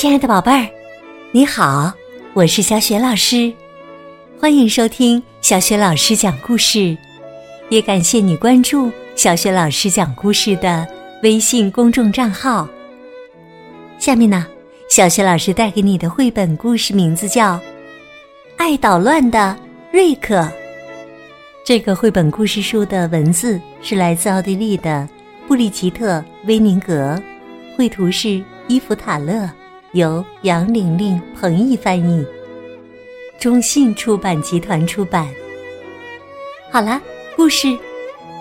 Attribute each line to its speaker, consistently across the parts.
Speaker 1: 亲爱的宝贝儿，你好，我是小雪老师，欢迎收听小雪老师讲故事，也感谢你关注小雪老师讲故事的微信公众账号。下面呢，小雪老师带给你的绘本故事名字叫《爱捣乱的瑞克》。这个绘本故事书的文字是来自奥地利的布里吉特·威宁格，绘图是伊芙·塔勒。由杨玲玲、彭毅翻译，中信出版集团出版。好了，故事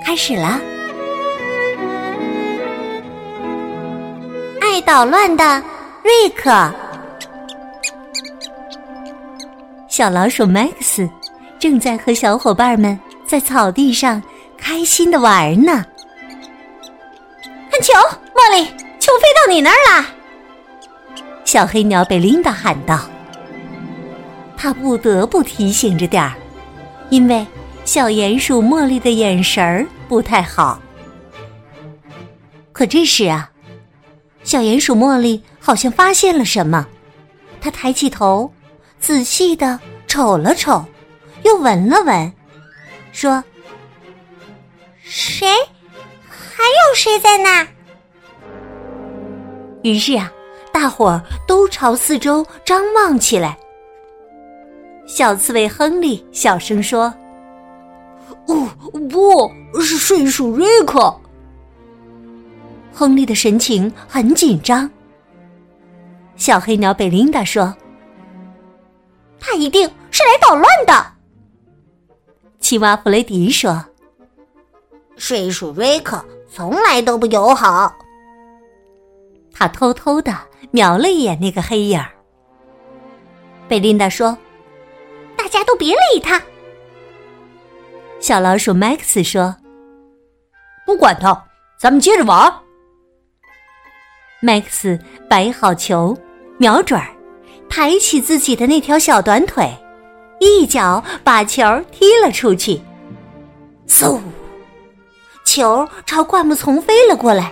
Speaker 1: 开始了。爱捣乱的瑞克，小老鼠 Max 正在和小伙伴们在草地上开心的玩呢。
Speaker 2: 看球，茉莉，球飞到你那儿了。
Speaker 1: 小黑鸟贝琳达喊道：“他不得不提醒着点儿，因为小鼹鼠茉莉的眼神儿不太好。可这时啊，小鼹鼠茉莉好像发现了什么，他抬起头，仔细的瞅了瞅，又闻了闻，说：‘
Speaker 2: 谁？还有谁在那？’
Speaker 1: 于是啊。”大伙儿都朝四周张望起来。小刺猬亨利小声说：“
Speaker 3: 哦，不是睡鼠瑞克。”
Speaker 1: 亨利的神情很紧张。小黑鸟贝琳达说：“
Speaker 2: 他一定是来捣乱的。”
Speaker 1: 青蛙弗雷迪说：“
Speaker 4: 睡鼠瑞克从来都不友好。”
Speaker 1: 他偷偷的。瞄了一眼那个黑影儿，贝琳达说：“
Speaker 2: 大家都别理他。”
Speaker 1: 小老鼠 Max 说：“
Speaker 3: 不管他，咱们接着玩。
Speaker 1: ”Max 摆好球，瞄准儿，抬起自己的那条小短腿，一脚把球踢了出去。嗖，球朝灌木丛飞了过来。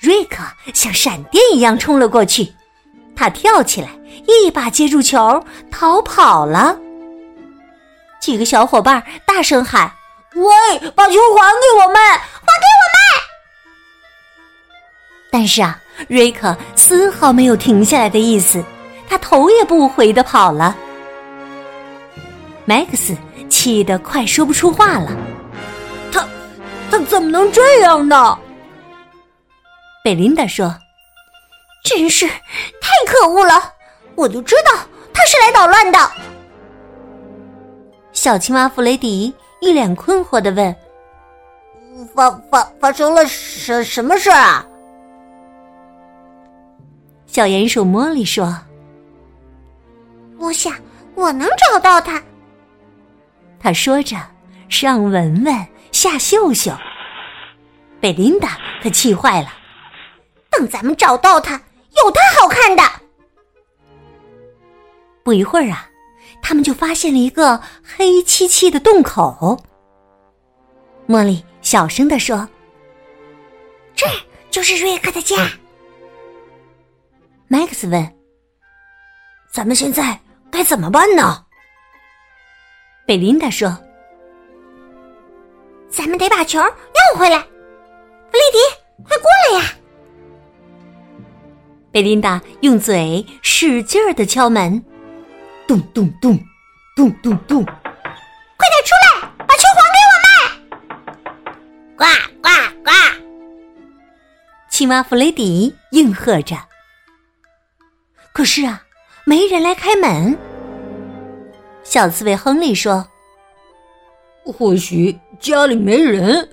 Speaker 1: 瑞克像闪电一样冲了过去，他跳起来，一把接住球，逃跑了。几个小伙伴大声喊：“
Speaker 3: 喂，把球还给我们！还给我们！”
Speaker 1: 但是啊，瑞克丝毫没有停下来的意思，他头也不回的跑了。麦克斯气得快说不出话了，
Speaker 3: 他，他怎么能这样呢？
Speaker 1: 贝琳达说：“
Speaker 2: 真是太可恶了！我就知道他是来捣乱的。”
Speaker 1: 小青蛙弗雷迪一脸困惑的问：“
Speaker 4: 发发发生了什什么事啊？”
Speaker 1: 小鼹鼠茉莉说：“
Speaker 2: 我想我能找到他。”
Speaker 1: 他说着，上闻闻，下嗅嗅。贝琳达可气坏了。
Speaker 2: 等咱们找到他，有他好看的。
Speaker 1: 不一会儿啊，他们就发现了一个黑漆漆的洞口。茉莉小声的说：“
Speaker 2: 这就是瑞克的家。
Speaker 1: 麦克斯问：“
Speaker 3: 咱们现在该怎么办呢？”
Speaker 1: 贝琳达说：“
Speaker 2: 咱们得把球要回来。”弗雷迪，快过来呀！
Speaker 1: 贝琳达用嘴使劲儿的敲门，
Speaker 3: 咚咚咚，咚咚咚！
Speaker 2: 快点出来，把球还
Speaker 4: 给我们！呱呱呱！
Speaker 1: 青蛙弗雷迪应和着。可是啊，没人来开门。小刺猬亨利说：“
Speaker 3: 或许家里没人，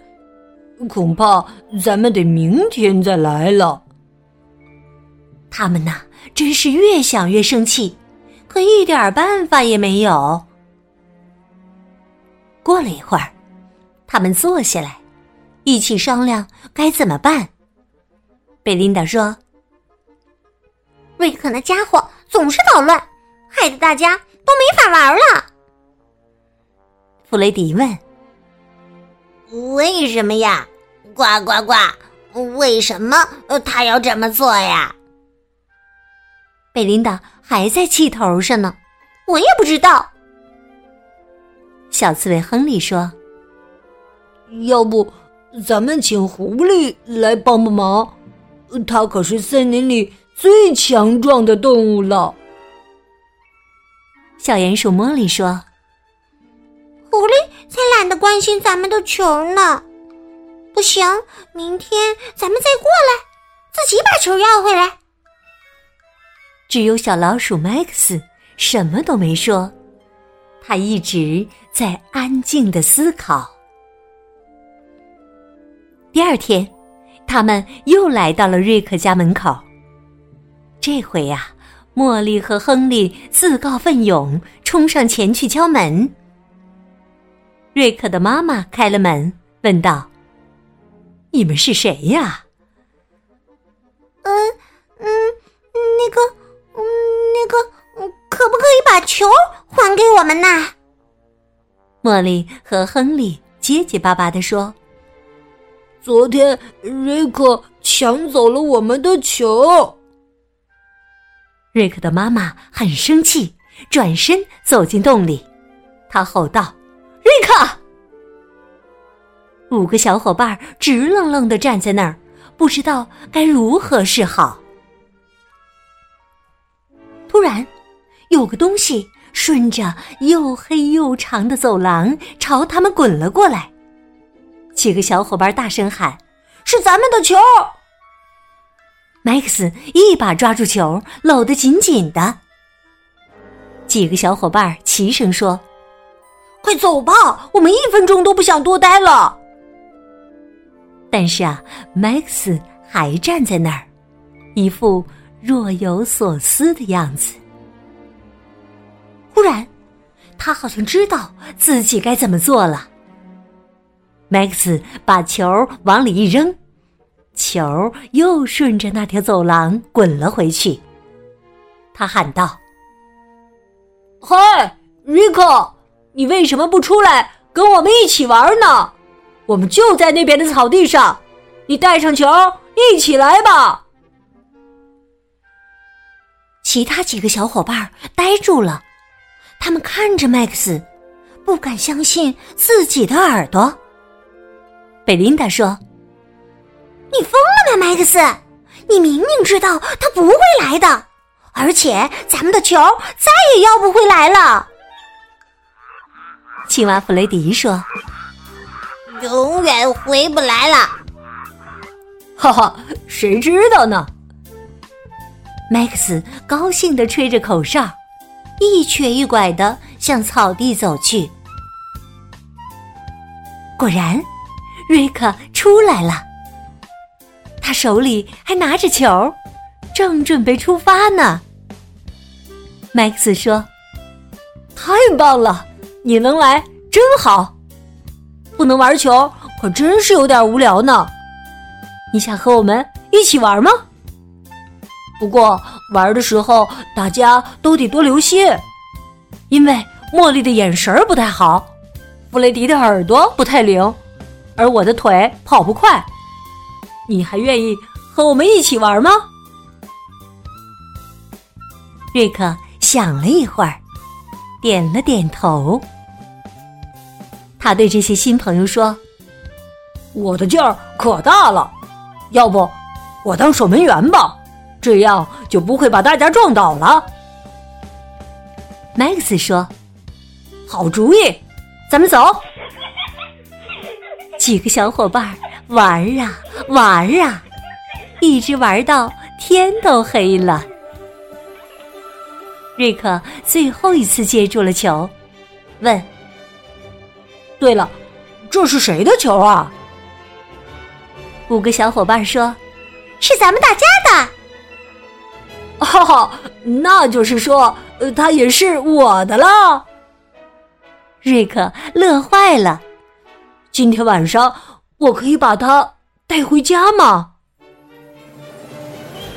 Speaker 3: 恐怕咱们得明天再来了。”
Speaker 1: 他们呐，真是越想越生气，可一点办法也没有。过了一会儿，他们坐下来，一起商量该怎么办。贝琳达说：“
Speaker 2: 瑞克那家伙总是捣乱，害得大家都没法玩了。”
Speaker 1: 弗雷迪问：“
Speaker 4: 为什么呀？呱呱呱！为什么他要这么做呀？”
Speaker 1: 贝琳达还在气头上呢。
Speaker 2: 我也不知道。
Speaker 1: 小刺猬亨利说：“
Speaker 3: 要不，咱们请狐狸来帮帮忙，它可是森林里最强壮的动物了。”
Speaker 1: 小鼹鼠茉莉说：“
Speaker 2: 狐狸才懒得关心咱们的球呢。不行，明天咱们再过来，自己把球要回来。”
Speaker 1: 只有小老鼠麦克斯什么都没说，他一直在安静的思考。第二天，他们又来到了瑞克家门口。这回呀。茉莉和亨利自告奋勇冲上前去敲门。瑞克的妈妈开了门，问道：“你们是谁呀？”“
Speaker 2: 嗯嗯，那个，嗯那个，可不可以把球还给我们呢？”
Speaker 1: 茉莉和亨利结结巴巴的说：“
Speaker 3: 昨天瑞克抢走了我们的球。”
Speaker 1: 瑞克的妈妈很生气，转身走进洞里。他吼道：“瑞克！”五个小伙伴直愣愣的站在那儿，不知道该如何是好。突然，有个东西顺着又黑又长的走廊朝他们滚了过来。几个小伙伴大声喊：“是咱们的球！”麦克斯一把抓住球，搂得紧紧的。几个小伙伴齐声说：“
Speaker 3: 快走吧，我们一分钟都不想多待了。”
Speaker 1: 但是啊，麦克斯还站在那儿，一副若有所思的样子。忽然，他好像知道自己该怎么做了。麦克斯把球往里一扔。球又顺着那条走廊滚了回去。他喊道：“
Speaker 3: 嗨，瑞克，你为什么不出来跟我们一起玩呢？我们就在那边的草地上，你带上球，一起来吧。”
Speaker 1: 其他几个小伙伴呆住了，他们看着麦克斯，不敢相信自己的耳朵。贝琳达说。
Speaker 2: 你疯了吗，麦克斯？你明明知道他不会来的，而且咱们的球再也要不回来了。
Speaker 1: 青蛙弗雷迪说：“
Speaker 4: 永远回不来了。”
Speaker 3: 哈哈，谁知道呢？
Speaker 1: 麦克斯高兴的吹着口哨，一瘸一拐的向草地走去。果然，瑞克出来了。他手里还拿着球，正准备出发呢。麦克斯说：“
Speaker 3: 太棒了，你能来真好。不能玩球，可真是有点无聊呢。你想和我们一起玩吗？不过玩的时候大家都得多留心，因为茉莉的眼神不太好，弗雷迪的耳朵不太灵，而我的腿跑不快。”你还愿意和我们一起玩吗？
Speaker 1: 瑞克想了一会儿，点了点头。他对这些新朋友说：“
Speaker 3: 我的劲儿可大了，要不我当守门员吧？这样就不会把大家撞倒了。”
Speaker 1: 麦克斯说：“
Speaker 3: 好主意，咱们走。”
Speaker 1: 几个小伙伴玩啊。玩啊，一直玩到天都黑了。瑞克最后一次接住了球，问：“
Speaker 3: 对了，这是谁的球啊？”
Speaker 1: 五个小伙伴说：“
Speaker 2: 是咱们大家的。”
Speaker 3: 哈 哈，那就是说，呃他也是我的了。
Speaker 1: 瑞克乐坏了。
Speaker 3: 今天晚上我可以把它。带回家吗？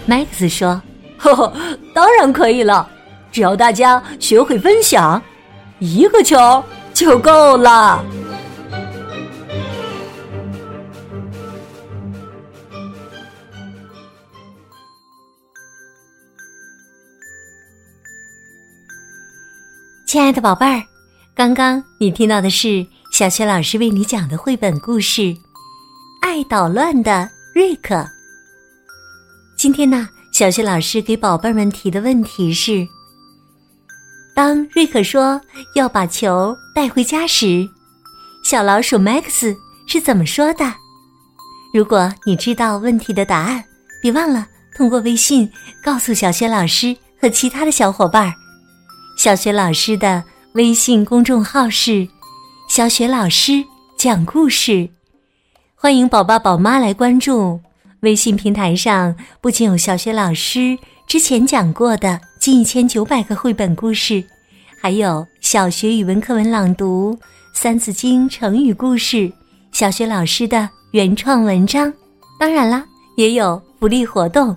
Speaker 1: 麦克斯说：“
Speaker 3: 呵呵，当然可以了，只要大家学会分享，一个球就够了。”
Speaker 1: 亲爱的宝贝儿，刚刚你听到的是小雪老师为你讲的绘本故事《爱捣乱的瑞克》。今天呢，小雪老师给宝贝们提的问题是：当瑞克说要把球带回家时，小老鼠 Max 是怎么说的？如果你知道问题的答案，别忘了通过微信告诉小雪老师和其他的小伙伴儿。小雪老师的微信公众号是“小雪老师讲故事”，欢迎宝爸宝妈来关注。微信平台上不仅有小雪老师之前讲过的近一千九百个绘本故事，还有小学语文课文朗读、《三字经》成语故事、小学老师的原创文章。当然啦，也有福利活动。